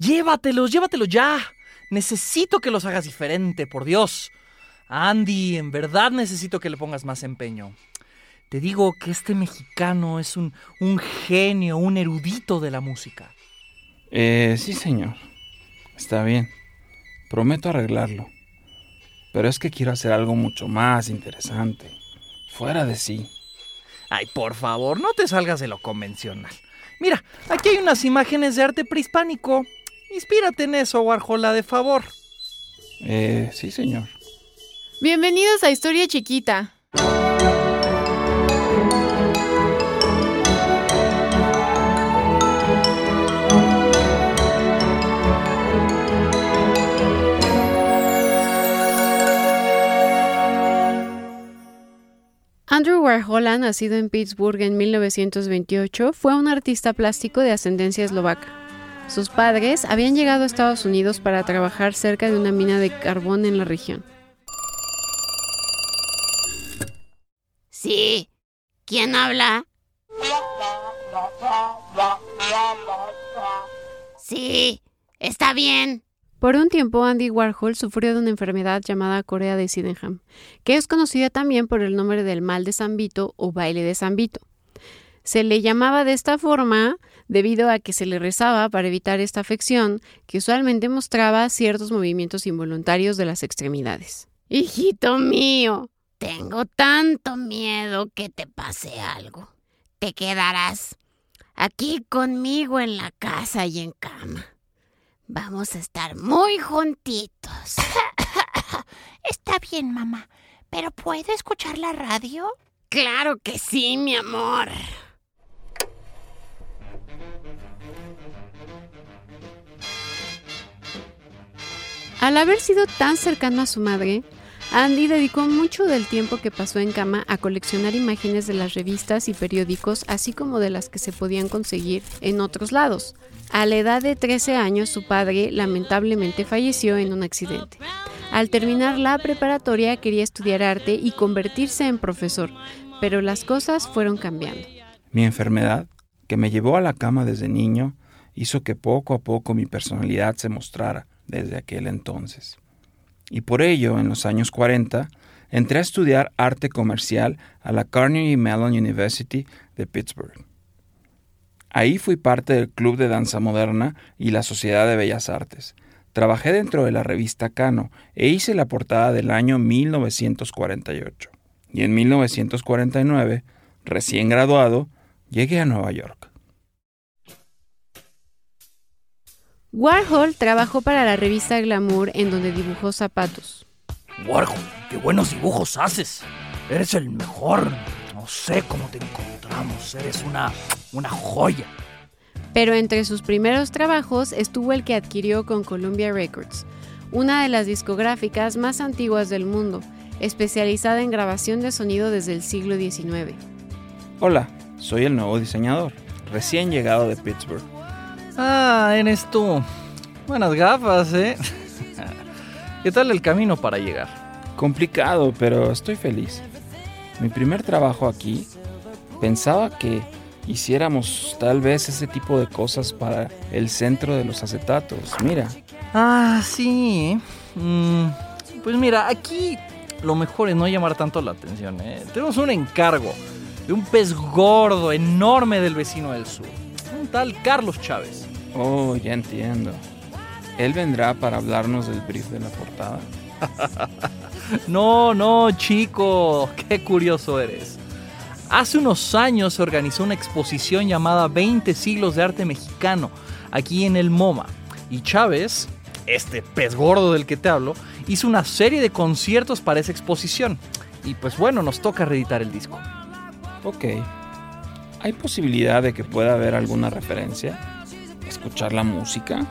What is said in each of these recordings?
Llévatelos, llévatelos ya. Necesito que los hagas diferente, por Dios. Andy, en verdad necesito que le pongas más empeño. Te digo que este mexicano es un, un genio, un erudito de la música. Eh, sí, señor. Está bien. Prometo arreglarlo. Pero es que quiero hacer algo mucho más interesante. Fuera de sí. Ay, por favor, no te salgas de lo convencional. Mira, aquí hay unas imágenes de arte prehispánico. Inspírate en eso, Warhola, de favor. Eh, sí, señor. Bienvenidos a Historia Chiquita. Andrew Warhol, nacido en Pittsburgh en 1928, fue un artista plástico de ascendencia eslovaca. Sus padres habían llegado a Estados Unidos para trabajar cerca de una mina de carbón en la región. Sí. ¿Quién habla? Sí, está bien. Por un tiempo, Andy Warhol sufrió de una enfermedad llamada Corea de Sydenham, que es conocida también por el nombre del mal de San Vito o baile de San Vito. Se le llamaba de esta forma debido a que se le rezaba para evitar esta afección, que usualmente mostraba ciertos movimientos involuntarios de las extremidades. Hijito mío, tengo tanto miedo que te pase algo. Te quedarás aquí conmigo en la casa y en cama. Vamos a estar muy juntitos. Está bien, mamá. ¿Pero puedo escuchar la radio? Claro que sí, mi amor. Al haber sido tan cercano a su madre, Andy dedicó mucho del tiempo que pasó en cama a coleccionar imágenes de las revistas y periódicos, así como de las que se podían conseguir en otros lados. A la edad de 13 años, su padre lamentablemente falleció en un accidente. Al terminar la preparatoria quería estudiar arte y convertirse en profesor, pero las cosas fueron cambiando. Mi enfermedad, que me llevó a la cama desde niño, hizo que poco a poco mi personalidad se mostrara desde aquel entonces. Y por ello, en los años 40, entré a estudiar arte comercial a la Carnegie Mellon University de Pittsburgh. Ahí fui parte del Club de Danza Moderna y la Sociedad de Bellas Artes. Trabajé dentro de la revista Cano e hice la portada del año 1948. Y en 1949, recién graduado, llegué a Nueva York. Warhol trabajó para la revista Glamour en donde dibujó zapatos. Warhol, qué buenos dibujos haces. Eres el mejor. No sé cómo te encontramos. Eres una, una joya. Pero entre sus primeros trabajos estuvo el que adquirió con Columbia Records, una de las discográficas más antiguas del mundo, especializada en grabación de sonido desde el siglo XIX. Hola, soy el nuevo diseñador, recién llegado de Pittsburgh. Ah, eres tú. Buenas gafas, ¿eh? ¿Qué tal el camino para llegar? Complicado, pero estoy feliz. Mi primer trabajo aquí, pensaba que hiciéramos tal vez ese tipo de cosas para el centro de los acetatos. Mira. Ah, sí. Mm, pues mira, aquí lo mejor es no llamar tanto la atención. ¿eh? Tenemos un encargo de un pez gordo enorme del vecino del sur. Un tal Carlos Chávez. Oh, ya entiendo. ¿Él vendrá para hablarnos del brief de la portada? no, no, chico. Qué curioso eres. Hace unos años se organizó una exposición llamada 20 siglos de arte mexicano aquí en el MoMA. Y Chávez, este pez gordo del que te hablo, hizo una serie de conciertos para esa exposición. Y pues bueno, nos toca reeditar el disco. Ok. ¿Hay posibilidad de que pueda haber alguna referencia? ¿Escuchar la música?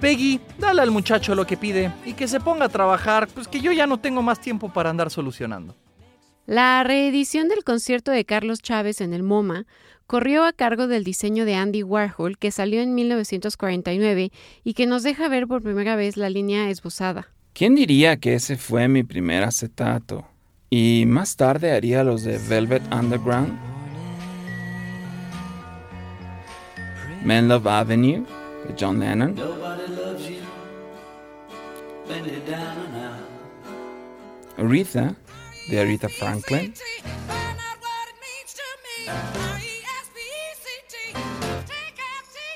Peggy, dale al muchacho lo que pide y que se ponga a trabajar, pues que yo ya no tengo más tiempo para andar solucionando. La reedición del concierto de Carlos Chávez en el MoMA corrió a cargo del diseño de Andy Warhol, que salió en 1949 y que nos deja ver por primera vez la línea esbozada. ¿Quién diría que ese fue mi primer acetato? Y más tarde haría los de Velvet Underground, Men Love Avenue de John Lennon, Aretha, de Aretha Franklin.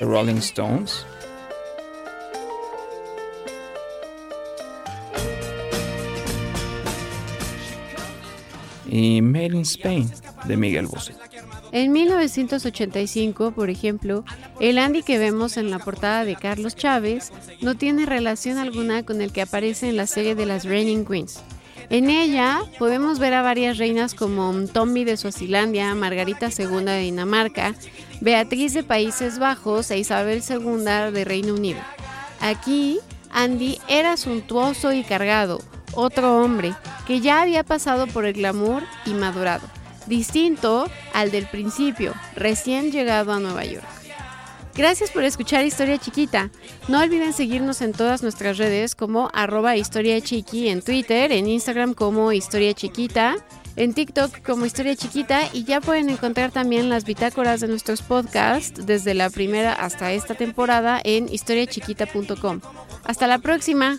The Rolling Stones. Y Made in Spain, de Miguel Bosé. En 1985, por ejemplo, el Andy que vemos en la portada de Carlos Chávez no tiene relación alguna con el que aparece en la serie de las Reigning Queens. En ella podemos ver a varias reinas como Tommy de Suazilandia, Margarita II de Dinamarca, Beatriz de Países Bajos e Isabel II de Reino Unido. Aquí, Andy era suntuoso y cargado, otro hombre que ya había pasado por el glamour y madurado, distinto al del principio, recién llegado a Nueva York. Gracias por escuchar Historia Chiquita. No olviden seguirnos en todas nuestras redes como arroba Historia en Twitter, en Instagram como Historia Chiquita, en TikTok como Historia Chiquita y ya pueden encontrar también las bitácoras de nuestros podcasts desde la primera hasta esta temporada en historiachiquita.com. Hasta la próxima.